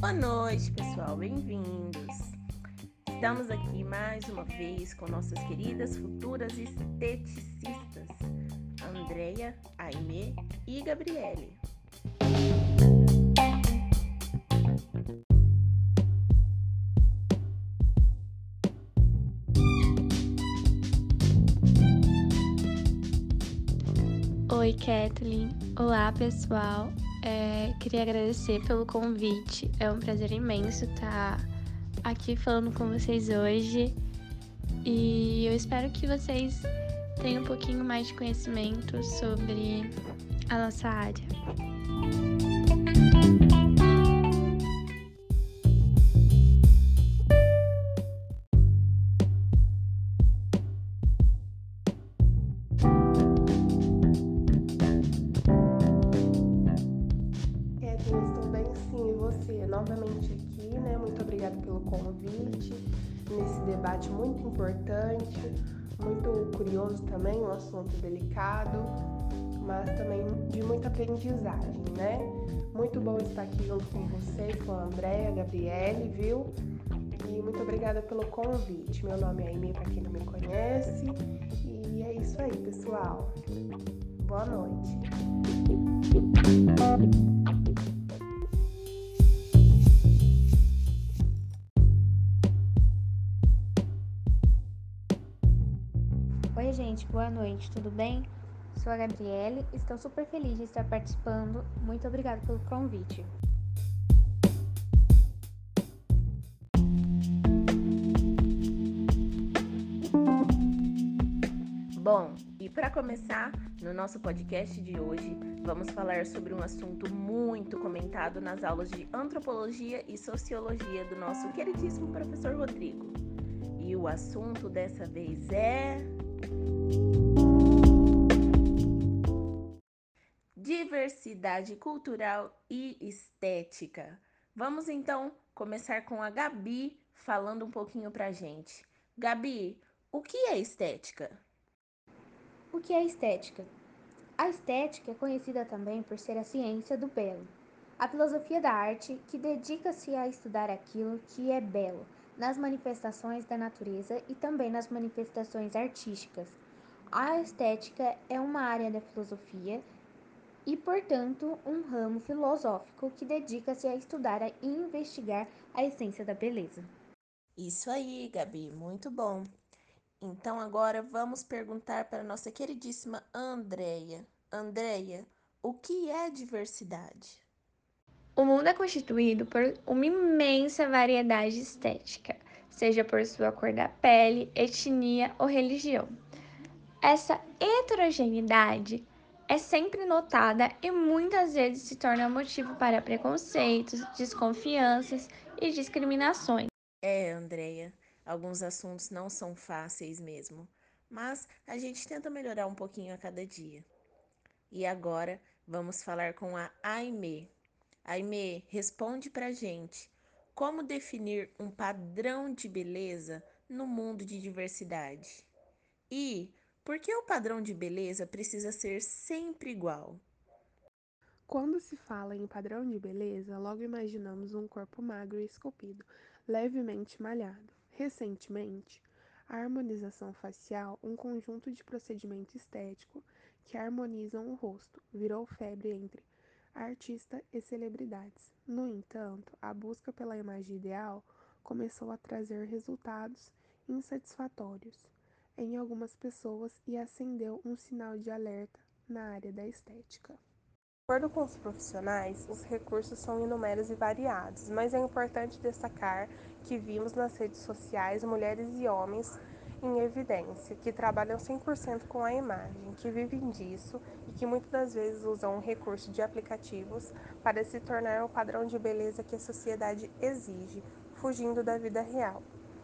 Boa noite, pessoal, bem-vindos. Estamos aqui mais uma vez com nossas queridas futuras esteticistas, Andreia, Aimee e Gabriele. Oi, Kathleen. Olá, pessoal. É, queria agradecer pelo convite. É um prazer imenso estar aqui falando com vocês hoje. E eu espero que vocês tenham um pouquinho mais de conhecimento sobre a nossa área. Novamente aqui, né? Muito obrigada pelo convite, nesse debate muito importante, muito curioso também, um assunto delicado, mas também de muita aprendizagem, né? Muito bom estar aqui junto com vocês, com a Andréa, a Gabriele, viu? E muito obrigada pelo convite. Meu nome é Amy, para quem não me conhece, e é isso aí, pessoal. Boa noite. Gente, boa noite, tudo bem? Sou a Gabriele, estou super feliz de estar participando. Muito obrigada pelo convite. Bom, e para começar, no nosso podcast de hoje, vamos falar sobre um assunto muito comentado nas aulas de antropologia e sociologia do nosso queridíssimo professor Rodrigo. E o assunto dessa vez é. Diversidade cultural e estética. Vamos então começar com a Gabi falando um pouquinho pra gente. Gabi, o que é estética? O que é estética? A estética é conhecida também por ser a ciência do belo, a filosofia da arte que dedica-se a estudar aquilo que é belo nas manifestações da natureza e também nas manifestações artísticas. A estética é uma área da filosofia e, portanto, um ramo filosófico que dedica-se a estudar e investigar a essência da beleza. Isso aí, Gabi, muito bom. Então agora vamos perguntar para nossa queridíssima Andreia. Andreia, o que é diversidade? O mundo é constituído por uma imensa variedade estética, seja por sua cor da pele, etnia ou religião. Essa heterogeneidade é sempre notada e muitas vezes se torna motivo para preconceitos, desconfianças e discriminações. É, Andreia, alguns assuntos não são fáceis mesmo, mas a gente tenta melhorar um pouquinho a cada dia. E agora vamos falar com a Aimee. Aimee, responde pra gente. Como definir um padrão de beleza no mundo de diversidade? E por que o padrão de beleza precisa ser sempre igual? Quando se fala em padrão de beleza, logo imaginamos um corpo magro e esculpido, levemente malhado. Recentemente, a harmonização facial, um conjunto de procedimento estético que harmonizam o rosto, virou febre entre artista e celebridades. No entanto, a busca pela imagem ideal começou a trazer resultados insatisfatórios em algumas pessoas e acendeu um sinal de alerta na área da estética. De acordo com os profissionais, os recursos são inúmeros e variados, mas é importante destacar que vimos nas redes sociais mulheres e homens em evidência, que trabalham 100% com a imagem, que vivem disso e que muitas das vezes usam o recurso de aplicativos para se tornar o padrão de beleza que a sociedade exige, fugindo da vida real.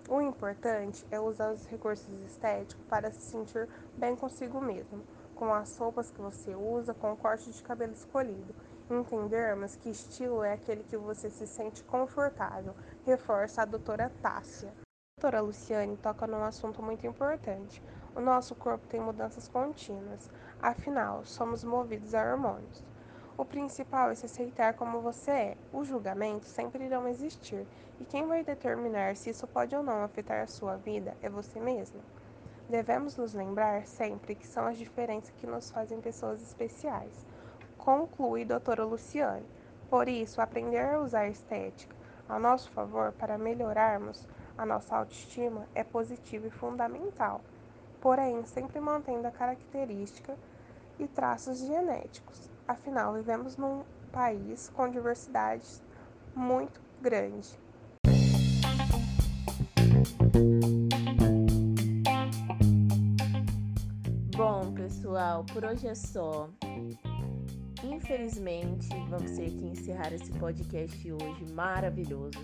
O importante é usar os recursos estéticos para se sentir bem consigo mesmo, com as roupas que você usa, com o corte de cabelo escolhido. Entendermos que estilo é aquele que você se sente confortável, reforça a doutora Tássia. A doutora Luciane toca num assunto muito importante. O nosso corpo tem mudanças contínuas, afinal, somos movidos a hormônios. O principal é se aceitar como você é. Os julgamentos sempre irão existir, e quem vai determinar se isso pode ou não afetar a sua vida é você mesmo. Devemos nos lembrar sempre que são as diferenças que nos fazem pessoas especiais, conclui doutora Luciane. Por isso, aprender a usar estética ao nosso favor para melhorarmos a nossa autoestima é positivo e fundamental, porém sempre mantendo a característica e traços genéticos. Afinal, vivemos num país com diversidade muito grande. Bom, pessoal, por hoje é só. Infelizmente, vamos ter que encerrar esse podcast hoje maravilhoso.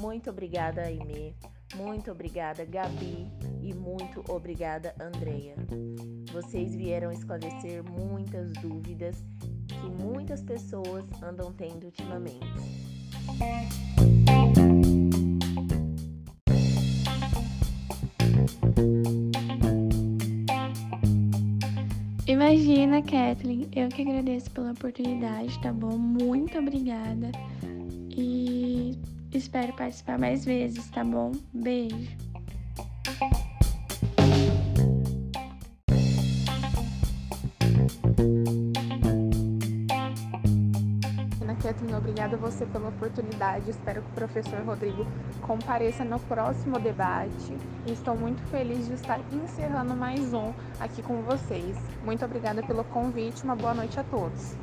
Muito obrigada, Aimee. Muito obrigada, Gabi. E muito obrigada, Andreia. Vocês vieram esclarecer muitas dúvidas muitas pessoas andam tendo ultimamente. Imagina, Kathleen, eu que agradeço pela oportunidade, tá bom? Muito obrigada. E espero participar mais vezes, tá bom? Beijo. Kathleen, obrigada a você pela oportunidade. Espero que o professor Rodrigo compareça no próximo debate. Estou muito feliz de estar encerrando mais um aqui com vocês. Muito obrigada pelo convite. Uma boa noite a todos.